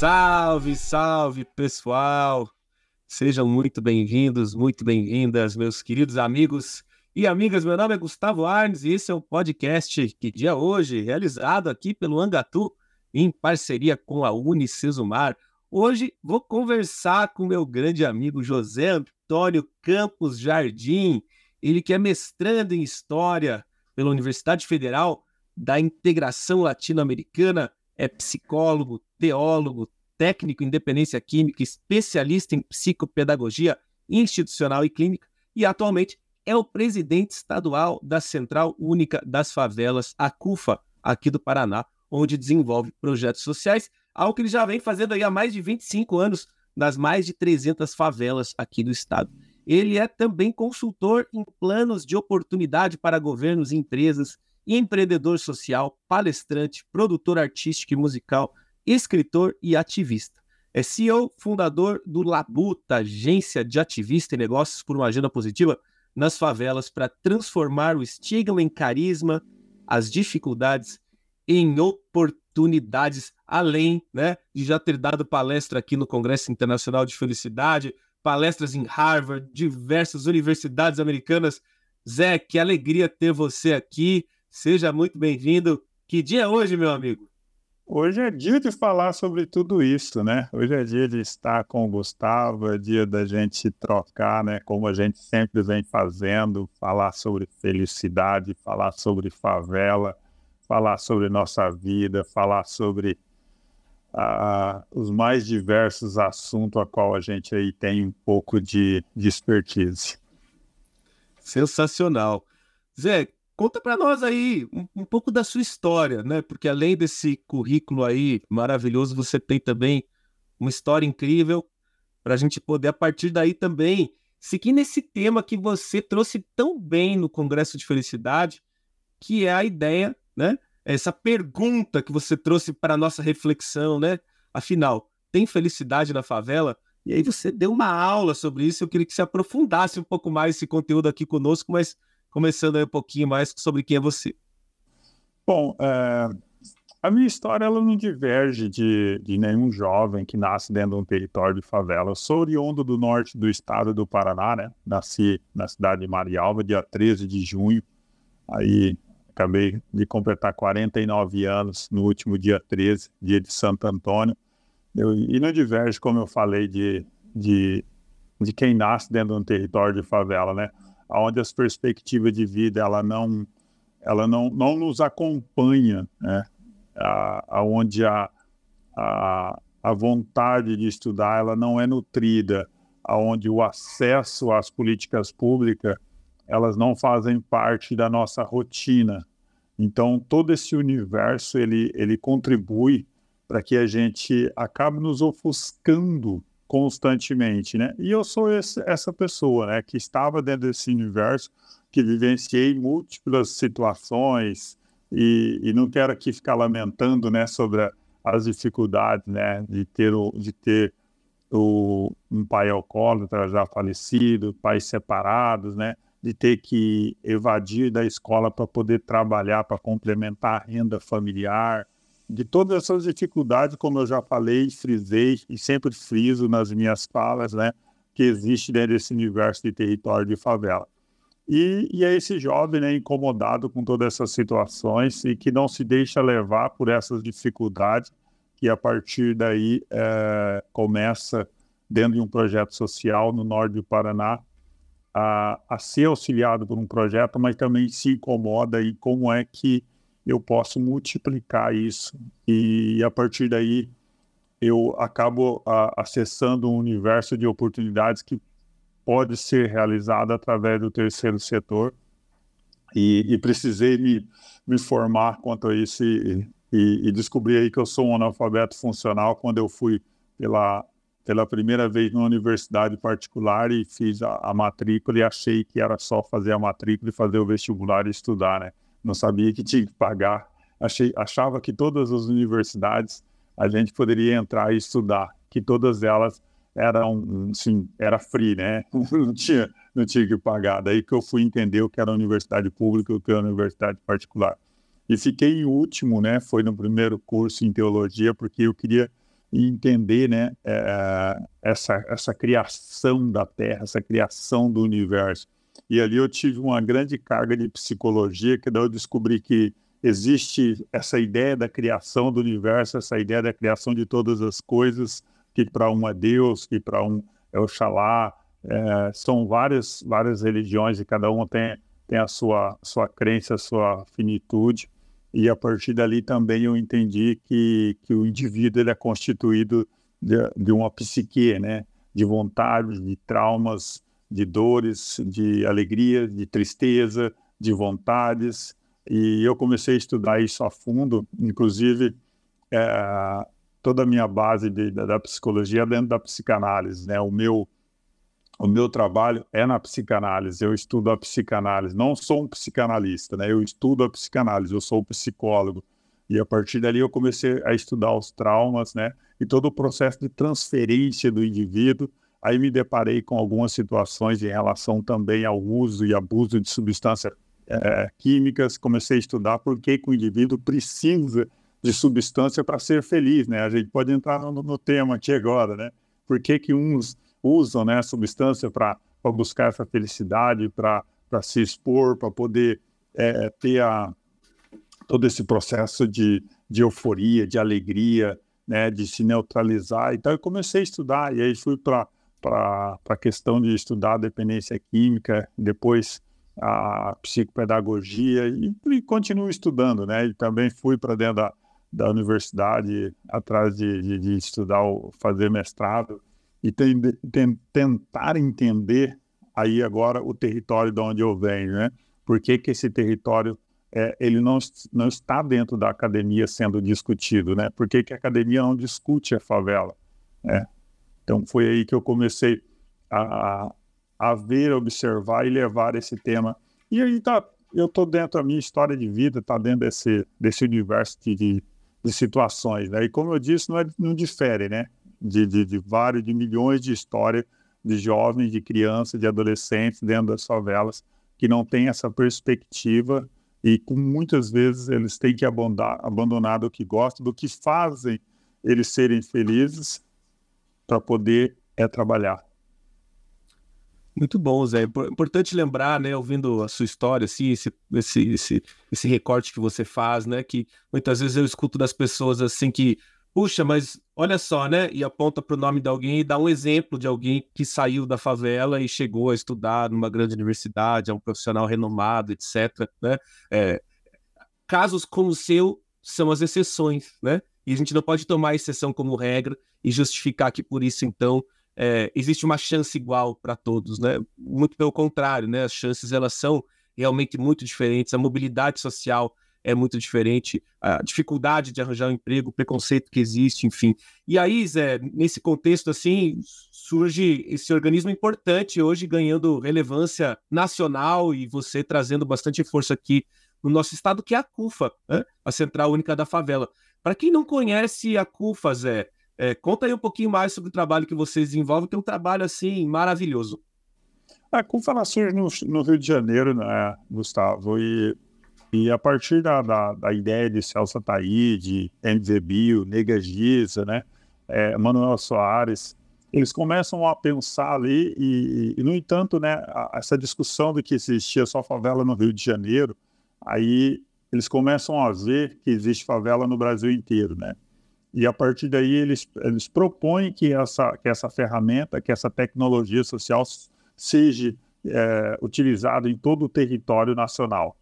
Salve, salve, pessoal! Sejam muito bem-vindos, muito bem-vindas, meus queridos amigos e amigas. Meu nome é Gustavo Arnes e esse é o podcast Que Dia Hoje, realizado aqui pelo Angatu, em parceria com a Unicesumar. Hoje vou conversar com meu grande amigo José Antônio Campos Jardim, ele que é mestrando em História pela Universidade Federal da Integração Latino-Americana, é psicólogo, teólogo, técnico em dependência química, especialista em psicopedagogia institucional e clínica e atualmente é o presidente estadual da Central Única das Favelas, a CUFA, aqui do Paraná, onde desenvolve projetos sociais, algo que ele já vem fazendo aí há mais de 25 anos nas mais de 300 favelas aqui do estado. Ele é também consultor em planos de oportunidade para governos e empresas, empreendedor social, palestrante, produtor artístico e musical, escritor e ativista. É CEO, fundador do Labuta, agência de ativista e negócios por uma agenda positiva nas favelas para transformar o estigma em carisma, as dificuldades em oportunidades, além né, de já ter dado palestra aqui no Congresso Internacional de Felicidade, palestras em Harvard, diversas universidades americanas. Zé, que alegria ter você aqui. Seja muito bem-vindo. Que dia é hoje, meu amigo? Hoje é dia de falar sobre tudo isso, né? Hoje é dia de estar com o Gustavo, é dia da gente trocar, né? Como a gente sempre vem fazendo, falar sobre felicidade, falar sobre favela, falar sobre nossa vida, falar sobre uh, os mais diversos assuntos a qual a gente aí tem um pouco de, de expertise. Sensacional. Zé, Conta para nós aí um, um, pouco da sua história, né? Porque além desse currículo aí maravilhoso, você tem também uma história incrível para a gente poder, a partir daí também, seguir nesse tema que você trouxe tão bem no Congresso de Felicidade, que é a ideia, né? Essa pergunta que você trouxe para a nossa reflexão, né? Afinal, tem felicidade na favela? E aí você deu uma aula sobre isso, eu queria que você aprofundasse um pouco mais esse conteúdo aqui conosco, mas começando aí um pouquinho mais sobre quem é você. Bom, é, a minha história ela não diverge de, de nenhum jovem que nasce dentro de um território de favela. Eu sou oriundo do norte do estado do Paraná, né? Nasci na cidade de Marialva, dia 13 de junho. Aí acabei de completar 49 anos no último dia 13, dia de Santo Antônio. Eu, e não diverge, como eu falei, de, de, de quem nasce dentro de um território de favela, né? Onde as perspectivas de vida ela não ela não, não nos acompanha, né? Aonde a, a, a vontade de estudar ela não é nutrida, aonde o acesso às políticas públicas elas não fazem parte da nossa rotina. Então todo esse universo ele ele contribui para que a gente acabe nos ofuscando constantemente, né? E eu sou esse, essa pessoa, né, que estava dentro desse universo, que vivenciei múltiplas situações e, e não quero aqui ficar lamentando, né, sobre a, as dificuldades, né, de ter o, de ter o, um pai alcoólatra já falecido, pais separados, né, de ter que evadir da escola para poder trabalhar, para complementar a renda familiar, de todas essas dificuldades, como eu já falei, frisei e sempre friso nas minhas falas, né, que existe dentro desse universo de território de favela. E, e é esse jovem né, incomodado com todas essas situações e que não se deixa levar por essas dificuldades, que a partir daí é, começa, dentro de um projeto social no norte do Paraná, a, a ser auxiliado por um projeto, mas também se incomoda e como é que eu posso multiplicar isso e a partir daí eu acabo a, acessando um universo de oportunidades que pode ser realizado através do terceiro setor e, e precisei me, me formar quanto a isso e, e, e descobri aí que eu sou um analfabeto funcional quando eu fui pela pela primeira vez numa universidade particular e fiz a, a matrícula e achei que era só fazer a matrícula e fazer o vestibular e estudar, né? Não sabia que tinha que pagar. Achei, achava que todas as universidades a gente poderia entrar e estudar, que todas elas eram, sim, era free, né? não tinha, não tinha que pagar. Daí que eu fui entender o que era universidade pública e o que era universidade particular. E fiquei em último, né? Foi no primeiro curso em teologia, porque eu queria entender né, é, essa, essa criação da Terra, essa criação do universo. E ali eu tive uma grande carga de psicologia, que daí eu descobri que existe essa ideia da criação do universo, essa ideia da criação de todas as coisas, que para um é Deus, que para um é Oxalá, é, são várias, várias religiões e cada uma tem, tem a sua, sua crença, a sua finitude. E a partir dali também eu entendi que, que o indivíduo ele é constituído de, de uma psique, né? de vontades, de traumas, de dores, de alegria, de tristeza, de vontades. E eu comecei a estudar isso a fundo, inclusive é, toda a minha base de, da, da, psicologia é dentro da psicanálise. Né? O meu o meu trabalho é na psicanálise, eu estudo a psicanálise. Não sou um psicanalista, né? Eu estudo a psicanálise, eu sou psicólogo. E a partir dali eu comecei a estudar os traumas, né? E todo o processo de transferência do indivíduo. Aí me deparei com algumas situações em relação também ao uso e abuso de substâncias é, químicas. Comecei a estudar por que, o indivíduo precisa de substância para ser feliz, né? A gente pode entrar no, no tema aqui agora, né? Por que, que uns usam né, a substância para buscar essa felicidade, para se expor, para poder é, ter a, todo esse processo de, de euforia, de alegria, né, de se neutralizar. Então, eu comecei a estudar, e aí fui para a questão de estudar dependência química, depois a psicopedagogia, e, e continuo estudando, né? E também fui para dentro da, da universidade atrás de, de, de estudar, fazer mestrado e tem, tem, tentar entender aí agora o território de onde eu venho, né? Por que, que esse território é, ele não, não está dentro da academia sendo discutido, né? Por que, que a academia não discute a favela, né? Então foi aí que eu comecei a, a ver, observar e levar esse tema. E aí tá, eu tô dentro da minha história de vida, tá dentro desse, desse universo de, de, de situações, né? E como eu disse, não, é, não difere, né? de, de, de vários, de milhões de histórias de jovens, de crianças, de adolescentes dentro das favelas que não têm essa perspectiva e com muitas vezes eles têm que abandonar, abandonar do que gostam, do que fazem eles serem felizes para poder é trabalhar. Muito bom, Zé. Importante lembrar, né, ouvindo a sua história, assim, esse, esse, esse, esse recorte que você faz, né, que muitas vezes eu escuto das pessoas assim que puxa, mas olha só, né? E aponta para o nome de alguém e dá um exemplo de alguém que saiu da favela e chegou a estudar numa grande universidade, é um profissional renomado, etc. Né? É, casos como o seu são as exceções, né? E a gente não pode tomar exceção como regra e justificar que por isso, então, é, existe uma chance igual para todos, né? Muito pelo contrário, né? As chances elas são realmente muito diferentes, a mobilidade social é muito diferente, a dificuldade de arranjar um emprego, o preconceito que existe, enfim. E aí, Zé, nesse contexto assim, surge esse organismo importante hoje ganhando relevância nacional e você trazendo bastante força aqui no nosso estado, que é a CUFA, né? a Central Única da Favela. Para quem não conhece a CUFA, Zé, é, conta aí um pouquinho mais sobre o trabalho que vocês desenvolvem, que é um trabalho assim maravilhoso. A CUFA nasceu no, no Rio de Janeiro, né, Gustavo? E e a partir da, da, da ideia de Celso Ataíde, MV Bio, Nega Giza, né, é, Manuel Soares, eles começam a pensar ali e, e no entanto, né, a, essa discussão de que existia só favela no Rio de Janeiro, aí eles começam a ver que existe favela no Brasil inteiro, né? E a partir daí eles, eles propõem que essa, que essa ferramenta, que essa tecnologia social seja é, utilizada em todo o território nacional.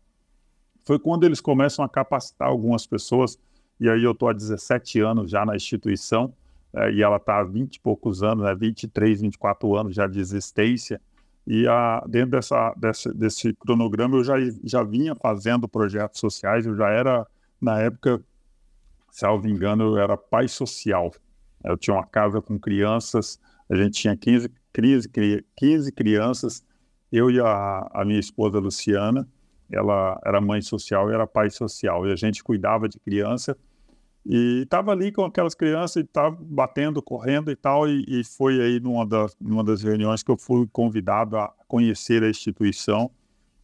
Foi quando eles começam a capacitar algumas pessoas, e aí eu estou há 17 anos já na instituição, é, e ela está há 20 e poucos anos, né, 23, 24 anos já de existência, e a, dentro dessa, desse, desse cronograma eu já, já vinha fazendo projetos sociais, eu já era, na época, salvo engano, eu era pai social. Eu tinha uma casa com crianças, a gente tinha 15, 15, 15 crianças, eu e a, a minha esposa Luciana, ela era mãe social e era pai social, e a gente cuidava de criança, e estava ali com aquelas crianças e estava batendo, correndo e tal, e, e foi aí numa das, numa das reuniões que eu fui convidado a conhecer a instituição,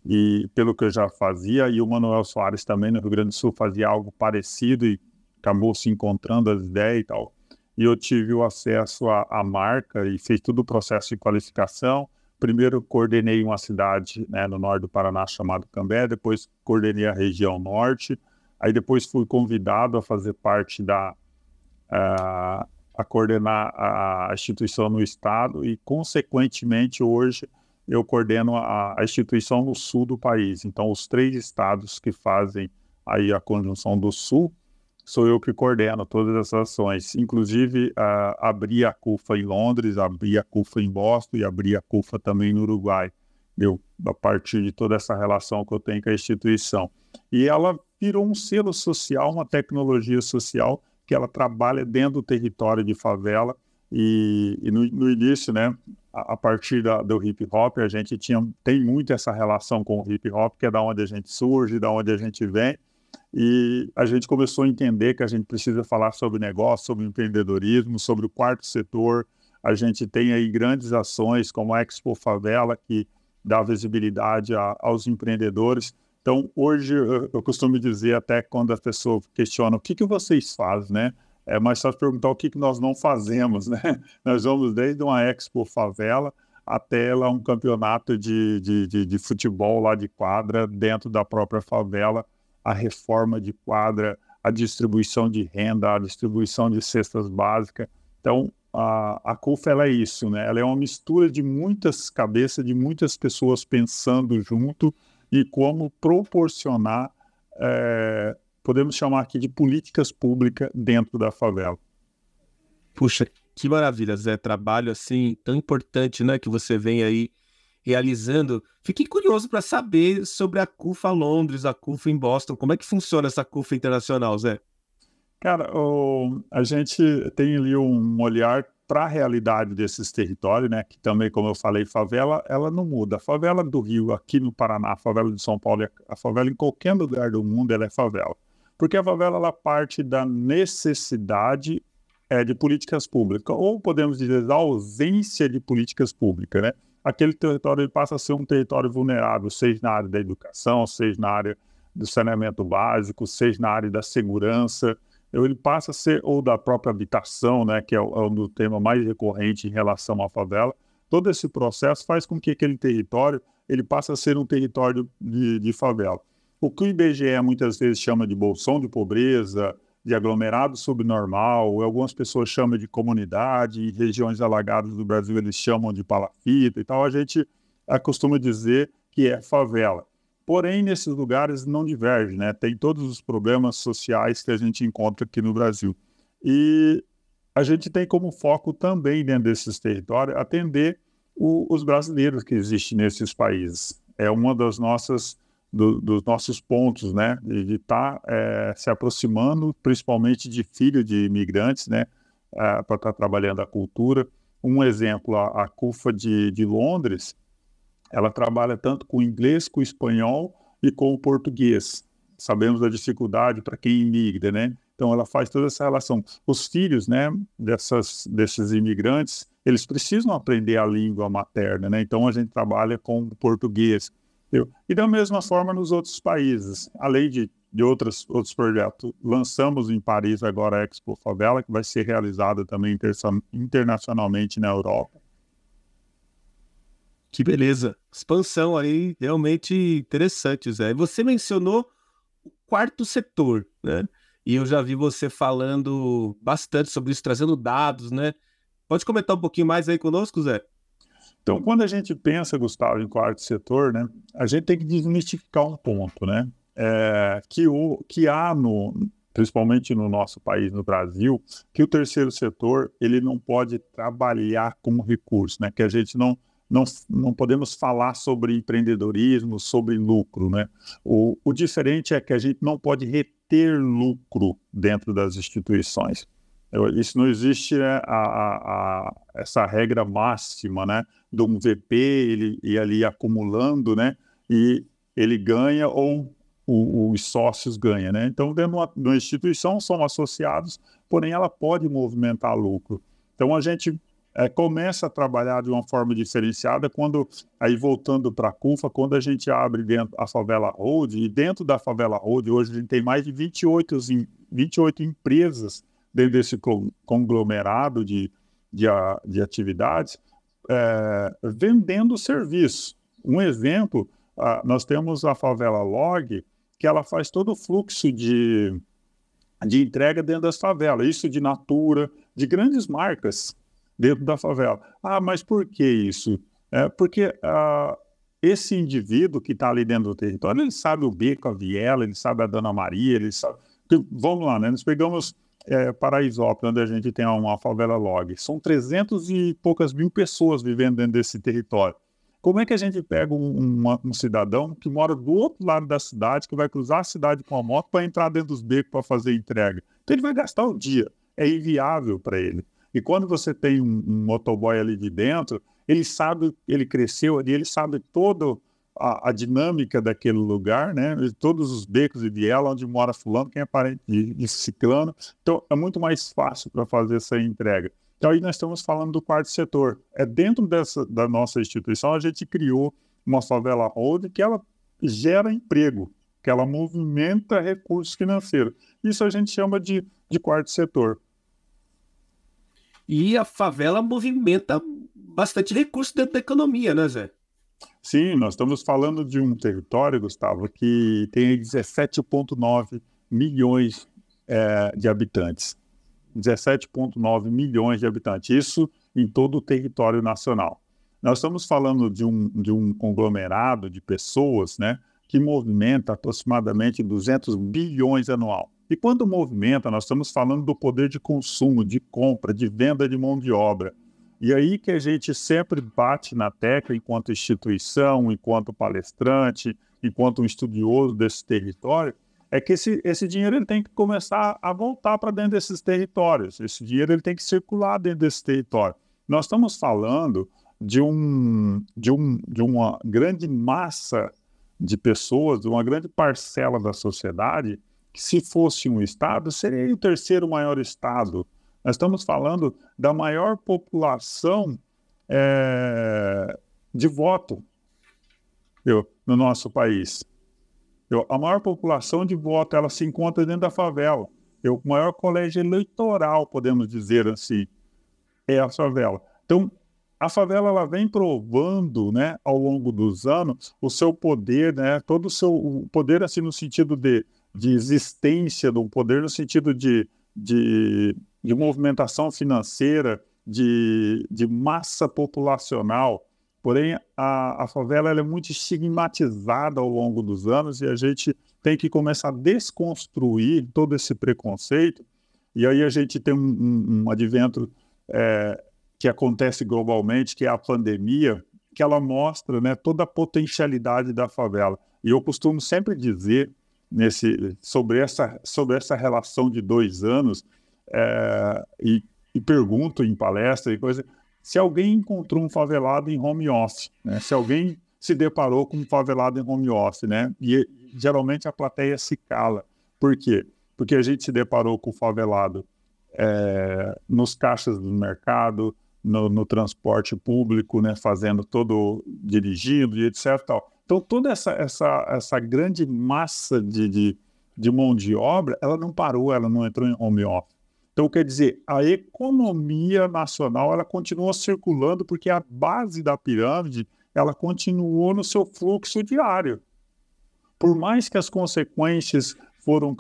e pelo que eu já fazia, e o Manuel Soares também no Rio Grande do Sul fazia algo parecido e acabou se encontrando as ideias e tal. e eu tive o acesso à, marca e fiz todo o processo de qualificação. Primeiro coordenei uma cidade né, no norte do Paraná chamada Cambé, depois coordenei a região norte, aí depois fui convidado a fazer parte da a, a coordenar a instituição no estado e consequentemente hoje eu coordeno a, a, instituição no sul do país. Então os três estados que fazem aí a conjunção do sul sou eu que coordeno todas essas ações. Inclusive, uh, abri a CUFA em Londres, abri a CUFA em Boston e abri a CUFA também no Uruguai, eu, a partir de toda essa relação que eu tenho com a instituição. E ela virou um selo social, uma tecnologia social que ela trabalha dentro do território de favela. E, e no, no, início, né, a, a partir da, do hip hop, a gente tinha, tem muito essa relação com o hip hop, que é da onde a gente surge, da onde a gente vem e a gente começou a entender que a gente precisa falar sobre negócio, sobre empreendedorismo, sobre o quarto setor. A gente tem aí grandes ações como a Expo Favela, que dá visibilidade a, aos empreendedores. Então, hoje, eu, costumo dizer, até quando a pessoa questiona o que, que vocês fazem, né? É mais fácil perguntar o que, que nós não fazemos, né? Nós vamos desde uma Expo Favela até lá um campeonato de, de, de, de futebol lá de quadra dentro da própria favela, a reforma de quadra, a distribuição de renda, a distribuição de cestas básicas. Então, a, a CUF é isso, né? Ela é uma mistura de muitas cabeças, de muitas pessoas pensando junto e como proporcionar, é, podemos chamar aqui de políticas públicas dentro da favela. Puxa, que maravilha, Zé. Trabalho assim tão importante, né? Que você vem aí realizando. Fiquei curioso para saber sobre a CUFA Londres, a CUFA em Boston. Como é que funciona essa CUFA internacional, Zé? Cara, o, a gente tem ali um olhar para a realidade desses territórios, né? Que também, como eu falei, favela, ela não muda. A favela do Rio, aqui no Paraná, a favela de São Paulo, a favela em qualquer lugar do mundo, ela é favela. Porque a favela, ela parte da necessidade é, de políticas públicas, ou podemos dizer, da ausência de políticas públicas, né? aquele território passa a ser um território vulnerável, seja na área da educação, seja na área do saneamento básico, seja na área da segurança. Ele passa a ser, ou da própria habitação, né, que é o, é o tema mais recorrente em relação à favela. Todo esse processo faz com que aquele território ele passe a ser um território de, de favela. O que o IBGE muitas vezes chama de bolsão de pobreza, de aglomerado subnormal, algumas pessoas chamam de comunidade, e regiões alagadas do Brasil eles chamam de palafita e tal, a gente costuma dizer que é favela. Porém, nesses lugares não diverge, né? Tem todos os problemas sociais que a gente encontra aqui no Brasil. E a gente tem como foco também, dentro desses territórios, atender o, os brasileiros que existem nesses países. É uma das nossas do, dos nossos pontos, né, de estar tá, é, se aproximando, principalmente de filhos de imigrantes, né, é, para estar tá trabalhando a cultura. Um exemplo, a, a CUFA de, de Londres, ela trabalha tanto com o inglês, com o espanhol e com o português. Sabemos da dificuldade para quem imigra, né? Então ela faz toda essa relação. Os filhos, né, dessas, desses imigrantes, eles precisam aprender a língua materna, né? Então a gente trabalha com o português. E da mesma forma nos outros países, além de, de outros, outros projetos. Lançamos em Paris agora a Expo Favela, que vai ser realizada também internacionalmente na Europa. Que beleza. Expansão aí realmente interessante, Zé. Você mencionou o quarto setor, né? E eu já vi você falando bastante sobre isso, trazendo dados, né? Pode comentar um pouquinho mais aí conosco, Zé? Então, quando a gente pensa, Gustavo, em quarto setor, né, a gente tem que desmistificar um ponto, né? É, que, o, que há no, principalmente no nosso país, no Brasil, que o terceiro setor ele não pode trabalhar como recurso, né? Que a gente não não, não podemos falar sobre empreendedorismo, sobre lucro, né? O, o diferente é que a gente não pode reter lucro dentro das instituições. Isso não existe né, a, a, a, essa regra máxima, né? De um VP ele ir ali acumulando, né? E ele ganha ou o, os sócios ganham, né? Então, dentro de uma, de uma instituição são associados, porém ela pode movimentar lucro. Então, a gente é, começa a trabalhar de uma forma diferenciada quando, aí voltando para a CUFA, quando a gente abre dentro a Favela Road, e dentro da Favela Road, hoje a gente tem mais de 28, 28 empresas dentro desse conglomerado de, de, de atividades, é, vendendo serviço. Um exemplo, nós temos a favela Log, que ela faz todo o fluxo de, de entrega dentro das favelas, isso de Natura, de grandes marcas dentro da favela. Ah, mas por que isso? É porque uh, esse indivíduo que está ali dentro do território, ele sabe o beco, a viela, ele sabe a Dona Maria, ele sabe... Vamos lá, né? Nós pegamos é, Paraisópolis, onde a gente tem uma favela log. São 300 e poucas mil pessoas vivendo dentro desse território. Como é que a gente pega um, um, um, cidadão que mora do outro lado da cidade, que vai cruzar a cidade com a moto para entrar dentro dos becos para fazer entrega? Então ele vai gastar o dia. É inviável para ele. E quando você tem um, um motoboy ali de dentro, ele sabe, ele cresceu ali, ele sabe toda a, dinâmica daquele lugar, né? Todos os becos e viela onde mora fulano, quem é parente de, de ciclano. Então é muito mais fácil para fazer essa entrega. Então, aí nós estamos falando do quarto setor. É dentro dessa, da nossa instituição, a gente criou uma favela hold que ela gera emprego, que ela movimenta recursos financeiros. Isso a gente chama de, de quarto setor. E a favela movimenta bastante recurso dentro da economia, né, Zé? Sim, nós estamos falando de um território, Gustavo, que tem 17,9 milhões é, de habitantes. 17,9 milhões de habitantes, isso em todo o território nacional. Nós estamos falando de um, de um conglomerado de pessoas né, que movimenta aproximadamente 200 bilhões anual. E quando movimenta, nós estamos falando do poder de consumo, de compra, de venda de mão de obra. E aí que a gente sempre bate na tecla, enquanto instituição, enquanto palestrante, enquanto um estudioso desse território, é que esse, esse dinheiro ele tem que começar a voltar para dentro desses territórios. Esse dinheiro ele tem que circular dentro desse território. Nós estamos falando de, um, de, um, de uma grande massa de pessoas, de uma grande parcela da sociedade, se fosse um Estado, seria o terceiro maior Estado. Nós estamos falando da maior população é, de voto no nosso país. A maior população de voto ela se encontra dentro da favela. O maior colégio eleitoral, podemos dizer assim, é a favela. Então, a favela ela vem provando, né, ao longo dos anos, o seu poder, né, todo o seu o poder assim no sentido de, de existência, do poder no sentido de, de, de movimentação financeira, de, de massa populacional. Porém, a, a favela é muito estigmatizada ao longo dos anos e a gente tem que começar a desconstruir todo esse preconceito. E aí a gente tem um, um, um advento é, que acontece globalmente, que é a pandemia, que ela mostra né, toda a potencialidade da favela. E eu costumo sempre dizer nesse, sobre, essa, sobre essa relação de dois anos, é, e, e pergunto em palestra e coisa, se alguém encontrou um favelado em home office, né? se alguém se deparou com um favelado em home office, né? E geralmente a plateia se cala. Por quê? Porque a gente se deparou com o favelado é, nos caixas do mercado, no, no, transporte público, né? Fazendo todo, dirigindo e etc. Tal. Então toda essa, essa, essa grande massa de, de, de mão de obra, ela não parou, ela não entrou em home office. Então, quer dizer, a economia nacional ela continua circulando porque a base da pirâmide ela continuou no seu fluxo diário. Por mais que as consequências foram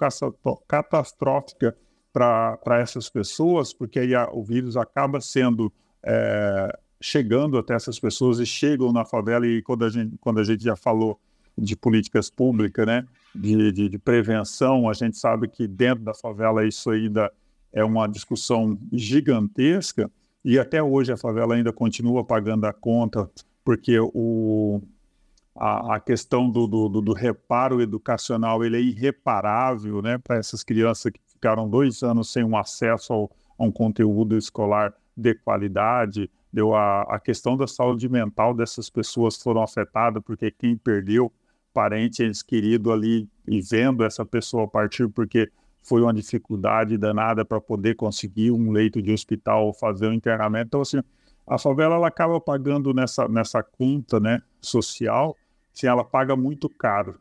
catastróficas para essas pessoas, porque aí a, o vírus acaba sendo é, chegando até essas pessoas e chegam na favela e quando a gente, quando a gente já falou de políticas públicas, né, de, de, de prevenção, a gente sabe que dentro da favela isso ainda é uma discussão gigantesca e até hoje a favela ainda continua pagando a conta porque o, a, a questão do, do, do, reparo educacional ele é irreparável né, para essas crianças que ficaram dois anos sem um acesso ao, a um conteúdo escolar de qualidade. Deu a, a questão da saúde mental dessas pessoas foram afetadas porque quem perdeu parente, entes querido ali e vendo essa pessoa partir porque foi uma dificuldade danada para poder conseguir um leito de hospital ou fazer um internamento. Então, assim, a favela ela acaba pagando nessa, nessa conta né, social, assim, ela paga muito caro.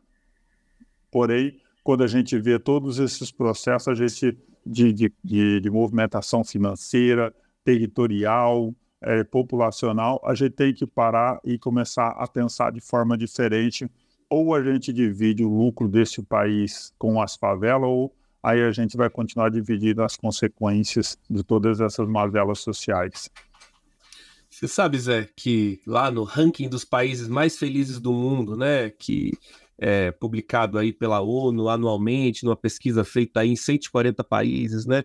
Porém, quando a gente vê todos esses processos a gente, de, de, de, de movimentação financeira, territorial, é, populacional, a gente tem que parar e começar a pensar de forma diferente. Ou a gente divide o lucro desse país com as favelas, ou aí a gente vai continuar dividindo as consequências de todas essas mazelas sociais. Você sabe, Zé, que lá no ranking dos países mais felizes do mundo, né, que é publicado aí pela ONU anualmente, numa pesquisa feita aí em 140 países, né,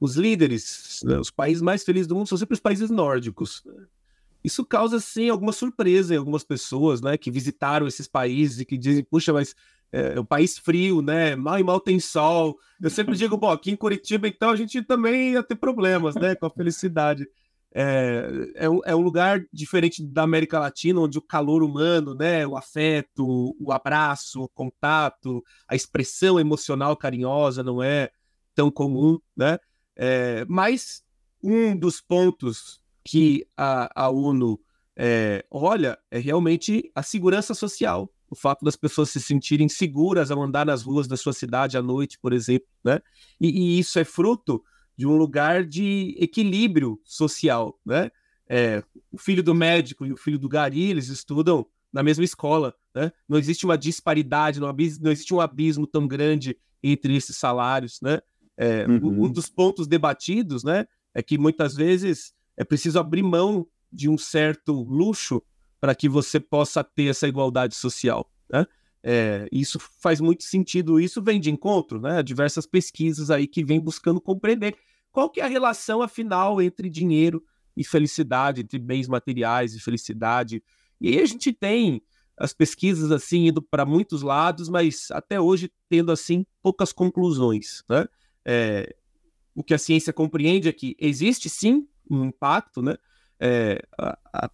os líderes, né, os países mais felizes do mundo são sempre os países nórdicos. Isso causa, sim, alguma surpresa em algumas pessoas, né, que visitaram esses países e que dizem, puxa, mas é, é um país frio, né? Mal e mal tem sol. Eu sempre digo, bom, aqui em Curitiba, então, a gente também ia ter problemas, né? Com a felicidade. É, é, é um lugar diferente da América Latina, onde o calor humano, né? O afeto, o abraço, o contato, a expressão emocional carinhosa não é tão comum, né? É, mas um dos pontos que a, a ONU é, olha é realmente a segurança social o fato das pessoas se sentirem seguras ao andar nas ruas da sua cidade à noite, por exemplo, né? E, e isso é fruto de um lugar de equilíbrio social, né? É, o filho do médico e o filho do gari, eles estudam na mesma escola, né? Não existe uma disparidade, não, não existe um abismo tão grande entre esses salários, né? É, uhum. Um dos pontos debatidos, né, é que muitas vezes é preciso abrir mão de um certo luxo para que você possa ter essa igualdade social. Né? É, isso faz muito sentido, isso vem de encontro, né? Diversas pesquisas aí que vêm buscando compreender qual que é a relação, afinal, entre dinheiro e felicidade, entre bens materiais e felicidade. E aí a gente tem as pesquisas assim indo para muitos lados, mas até hoje tendo assim poucas conclusões, né? É, o que a ciência compreende é que existe sim um impacto, né? É, a, a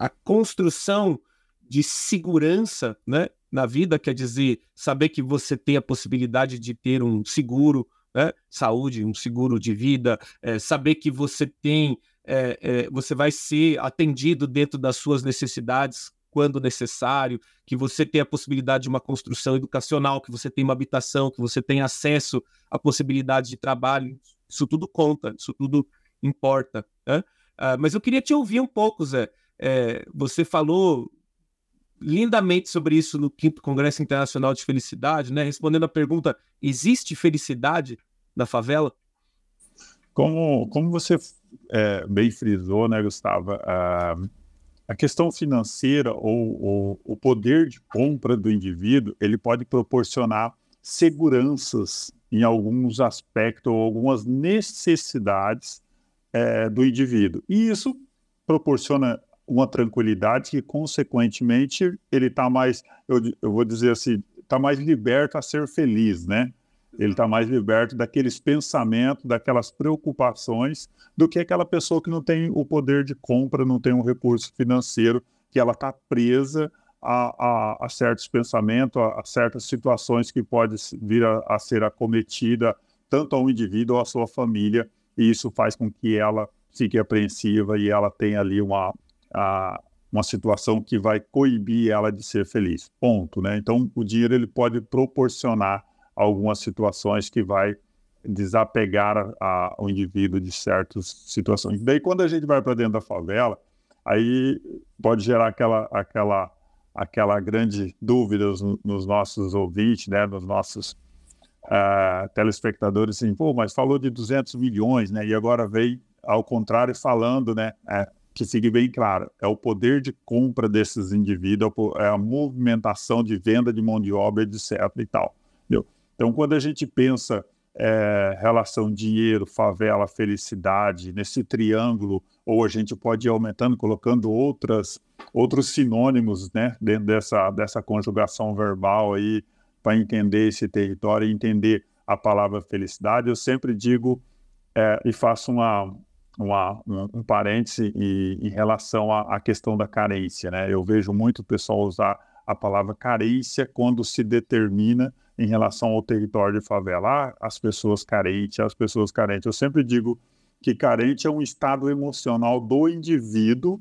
a construção de segurança né, na vida, quer dizer, saber que você tem a possibilidade de ter um seguro, né, saúde, um seguro de vida, é, saber que você tem, é, é, você vai ser atendido dentro das suas necessidades quando necessário, que você tem a possibilidade de uma construção educacional, que você tem uma habitação, que você tem acesso à possibilidade de trabalho, isso tudo conta, isso tudo importa. Né? Uh, mas eu queria te ouvir um pouco, Zé. É, você falou lindamente sobre isso no quinto Congresso Internacional de Felicidade, né? Respondendo a pergunta: existe felicidade na favela? Como, como você é, bem frisou, né, Gustavo? A, a questão financeira ou, ou, o poder de compra do indivíduo, ele pode proporcionar seguranças em alguns aspectos ou algumas necessidades é, do indivíduo. E isso proporciona uma tranquilidade que, consequentemente, ele está mais, eu, eu vou dizer assim, está mais liberto a ser feliz, né? Ele está mais liberto daqueles pensamentos, daquelas preocupações, do que aquela pessoa que não tem o poder de compra, não tem um recurso financeiro, que ela está presa a, a, a, certos pensamentos, a, a, certas situações que pode vir a, ser acometida tanto ao indivíduo ou à sua família, e isso faz com que ela fique apreensiva e ela tenha ali uma, uma situação que vai coibir ela de ser feliz. Ponto, né? Então, o dinheiro ele pode proporcionar algumas situações que vai desapegar a, a, o indivíduo de certas situações. Daí, quando a gente vai para dentro da favela, aí pode gerar aquela, aquela, aquela grande dúvida nos, nos nossos ouvintes, né? Nos nossos uh, telespectadores, assim, pô, mas falou de 200 milhões, né? E agora veio ao contrário falando, né? É, que fique bem claro, é o poder de compra desses indivíduos, é a movimentação de venda de mão de obra, etc. e tal. Então, quando a gente pensa é, relação dinheiro, favela, felicidade, nesse triângulo, ou a gente pode ir aumentando, colocando outras, outros sinônimos né, dentro dessa, dessa conjugação verbal aí, para entender esse território e entender a palavra felicidade, eu sempre digo é, e faço uma, uma, um, um parêntese em, em relação à, à, questão da carência. Né? Eu vejo muito o pessoal usar a palavra carência quando se determina em relação ao território de favela. Ah, as pessoas carentes, as pessoas carentes. Eu sempre digo que carente é um estado emocional do indivíduo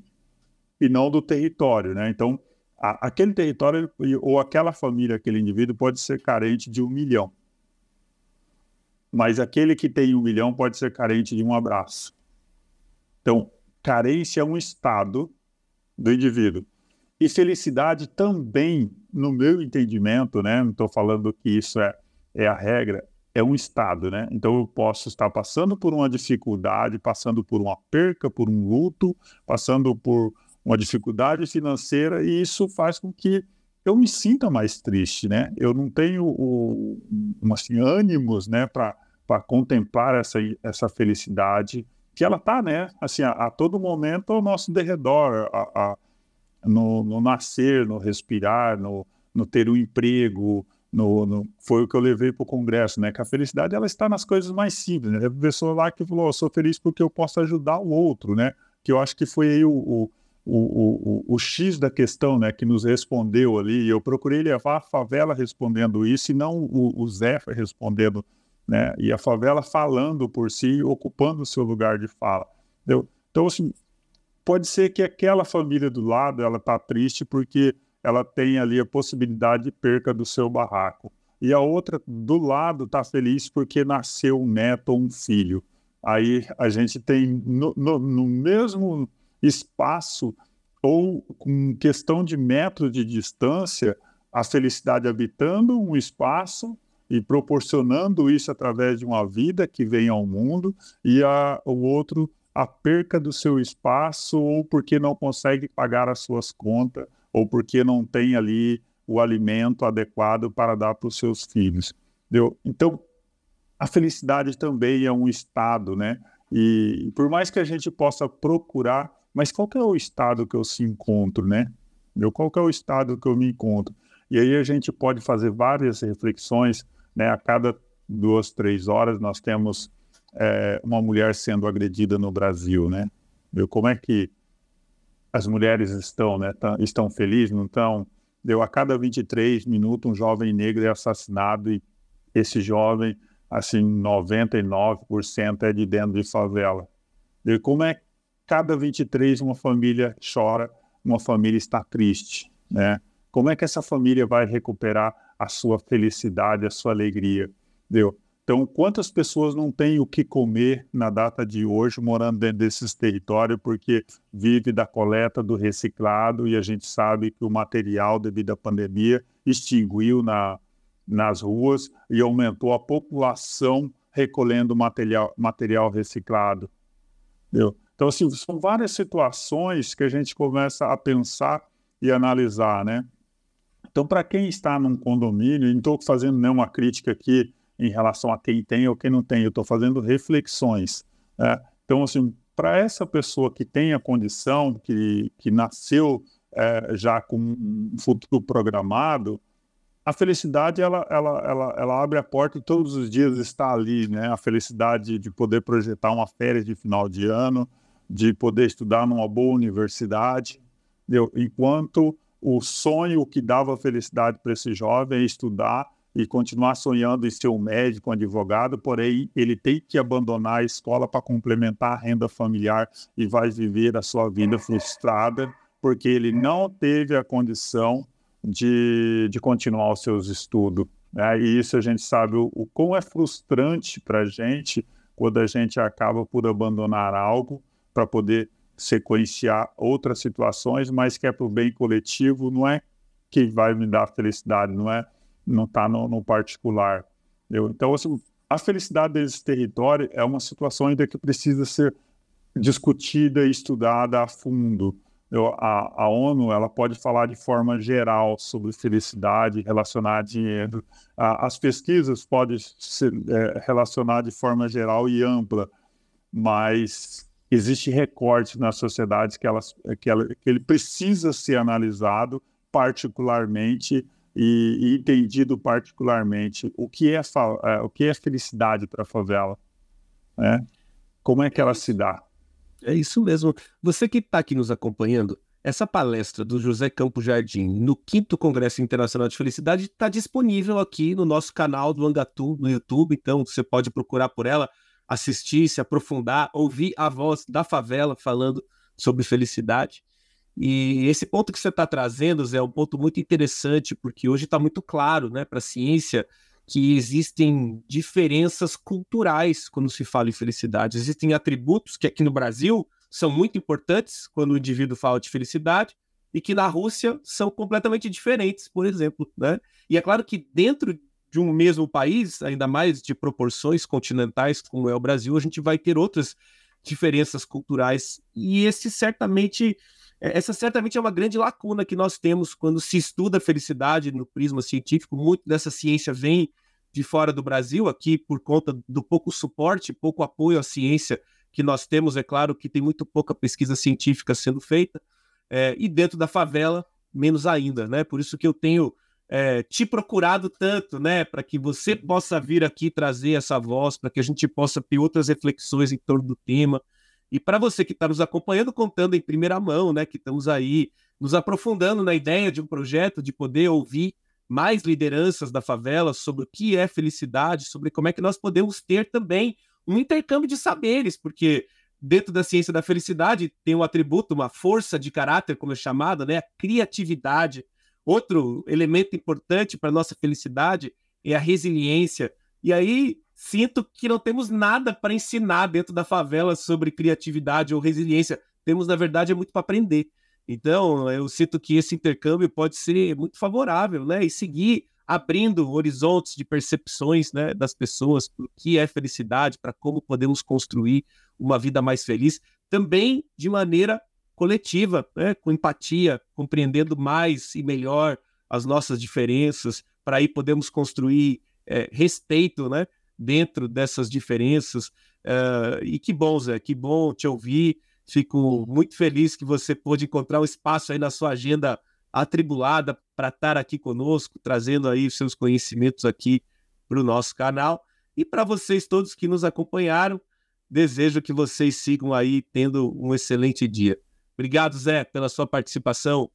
e não do território. Né? Então, a, aquele território ou aquela família, aquele indivíduo pode ser carente de um milhão. Mas aquele que tem um milhão pode ser carente de um abraço. Então, carência é um estado do indivíduo. E felicidade também, no meu entendimento, né? Não estou falando que isso é, é a regra, é um estado, né? Então eu posso estar passando por uma dificuldade, passando por uma perca, por um luto, passando por uma dificuldade financeira, e isso faz com que eu me sinta mais triste, né? Eu não tenho o, assim, ânimos, né, para contemplar essa, essa felicidade que ela está, né, assim, a, a, todo momento ao nosso derredor, a, a no, no, nascer, no respirar, no, no ter um emprego, no, no, foi o que eu levei para o Congresso, né? Que a felicidade ela está nas coisas mais simples. Né? A pessoa lá que falou, oh, sou feliz porque eu posso ajudar o outro, né? Que eu acho que foi aí o, o, o, o, o X da questão, né? Que nos respondeu ali. Eu procurei levar a favela respondendo isso e não o, o Zé respondendo, né? E a favela falando por si, ocupando o seu lugar de fala. Entendeu? Então, assim, pode ser que aquela família do lado ela tá triste porque ela tem ali a possibilidade de perca do seu barraco. E a outra do lado está feliz porque nasceu um neto ou um filho. Aí a gente tem no, no, no mesmo espaço ou com questão de metro de distância, a felicidade habitando um espaço e proporcionando isso através de uma vida que vem ao mundo, e a, o outro a perca do seu espaço ou porque não consegue pagar as suas contas ou porque não tem ali o alimento adequado para dar para os seus filhos. Entendeu? Então, a felicidade também é um estado, né? E por mais que a gente possa procurar, mas qual é o estado que eu se encontro, né? Qual é o estado que eu me encontro? E aí a gente pode fazer várias reflexões, né? A cada duas, três horas nós temos é, uma mulher sendo agredida no Brasil, né? Como é que as mulheres estão, né? Estão felizes, não estão? Deu a cada 23 minutos um jovem negro é assassinado e esse jovem, assim, 99% é de dentro de favela. E como é cada 23 uma família chora, uma família está triste, né? Como é que essa família vai recuperar a sua felicidade, a sua alegria? Deu? Então, quantas pessoas não têm o que comer na data de hoje, morando dentro desses territórios, porque vive da coleta do reciclado e a gente sabe que o material, devido à pandemia, extinguiu na, nas ruas e aumentou a população recolhendo material, material reciclado. Entendeu? Então, assim, são várias situações que a gente começa a pensar e analisar, né? Então, para quem está num condomínio, não estou fazendo nenhuma crítica aqui em relação a quem tem ou quem não tem. Eu estou fazendo reflexões. Né? Então, assim, para essa pessoa que tem a condição, que, que nasceu é, já com um futuro programado, a felicidade ela, ela, ela, ela abre a porta e todos os dias está ali, né? A felicidade de poder projetar uma férias de final de ano, de poder estudar numa boa universidade, entendeu? enquanto o sonho que dava felicidade para esse jovem é estudar e continuar sonhando em ser um médico, um advogado, porém ele tem que abandonar a escola para complementar a renda familiar e vai viver a sua vida frustrada porque ele não teve a condição de, de continuar os seus estudos. Né? E isso a gente sabe o, o quão é frustrante para a gente quando a gente acaba por abandonar algo para poder sequenciar outras situações, mas que é para o bem coletivo, não é que vai me dar felicidade, não é não está no, no, particular. Eu, então, assim, a felicidade desse território é uma situação ainda que precisa ser discutida e estudada a fundo. Eu, a, a, ONU ela pode falar de forma geral sobre felicidade, relacionar dinheiro. A, as pesquisas podem se é, relacionar de forma geral e ampla, mas existe recorte nas sociedades que, elas, que, ela, que ele precisa ser analisado particularmente e, e entendido particularmente o que é, é o que é felicidade para a favela, né? Como é que ela se dá? É isso mesmo. Você que está aqui nos acompanhando, essa palestra do José Campos Jardim no 5 Congresso Internacional de Felicidade está disponível aqui no nosso canal do Angatu no YouTube, então você pode procurar por ela, assistir, se aprofundar, ouvir a voz da favela falando sobre felicidade. E esse ponto que você está trazendo, Zé, é um ponto muito interessante, porque hoje está muito claro né, para a ciência que existem diferenças culturais quando se fala em felicidade. Existem atributos que aqui no Brasil são muito importantes quando o indivíduo fala de felicidade, e que na Rússia são completamente diferentes, por exemplo. Né? E é claro que dentro de um mesmo país, ainda mais de proporções continentais como é o Brasil, a gente vai ter outras diferenças culturais e esse certamente essa certamente é uma grande lacuna que nós temos quando se estuda a felicidade no prisma científico. Muito dessa ciência vem de fora do Brasil, aqui por conta do pouco suporte, pouco apoio à ciência que nós temos. É claro que tem muito pouca pesquisa científica sendo feita, é, e dentro da favela, menos ainda, né? Por isso que eu tenho é, te procurado tanto, né, para que você possa vir aqui trazer essa voz, para que a gente possa ter outras reflexões em torno do tema. E para você que está nos acompanhando, contando em primeira mão, né, que estamos aí nos aprofundando na ideia de um projeto, de poder ouvir mais lideranças da favela sobre o que é felicidade, sobre como é que nós podemos ter também um intercâmbio de saberes, porque dentro da ciência da felicidade tem um atributo, uma força de caráter, como é chamado, né, a criatividade Outro elemento importante para nossa felicidade é a resiliência. E aí sinto que não temos nada para ensinar dentro da favela sobre criatividade ou resiliência. Temos, na verdade, é muito para aprender. Então, eu sinto que esse intercâmbio pode ser muito favorável, né? E seguir abrindo horizontes de percepções né, das pessoas para o que é felicidade, para como podemos construir uma vida mais feliz, também de maneira coletiva, né? com empatia, compreendendo mais e melhor as nossas diferenças, para aí podemos construir é, respeito né? Dentro dessas diferenças. Uh, e que bom, Zé, que bom te ouvir. Fico muito feliz que você pôde encontrar um espaço aí na sua agenda atribulada para estar aqui conosco, trazendo aí seus conhecimentos aqui para o nosso canal. E para vocês todos que nos acompanharam, desejo que vocês sigam aí tendo um excelente dia. Obrigado, Zé, pela sua participação.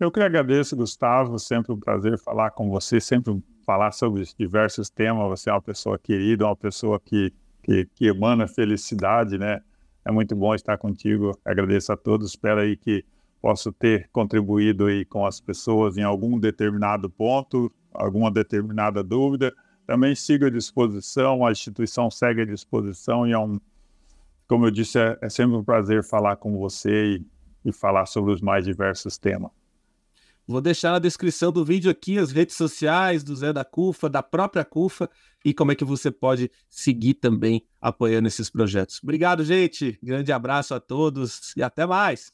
Eu que agradeço, Gustavo. Sempre um prazer falar com você, sempre falar sobre diversos temas. Você é uma pessoa querida, uma pessoa que, que, que emana felicidade, né? É muito bom estar contigo. Agradeço a todos. Espero aí que possa ter contribuído aí com as pessoas em algum determinado ponto, alguma determinada dúvida. Também siga à disposição, a instituição segue à disposição e é um como eu disse, é, é sempre um prazer falar com você e, e falar sobre os mais diversos temas. Vou deixar na descrição do vídeo aqui as redes sociais do Zé da CUFA, da própria CUFA e como é que você pode seguir também apoiando esses projetos. Obrigado, gente. Grande abraço a todos e até mais.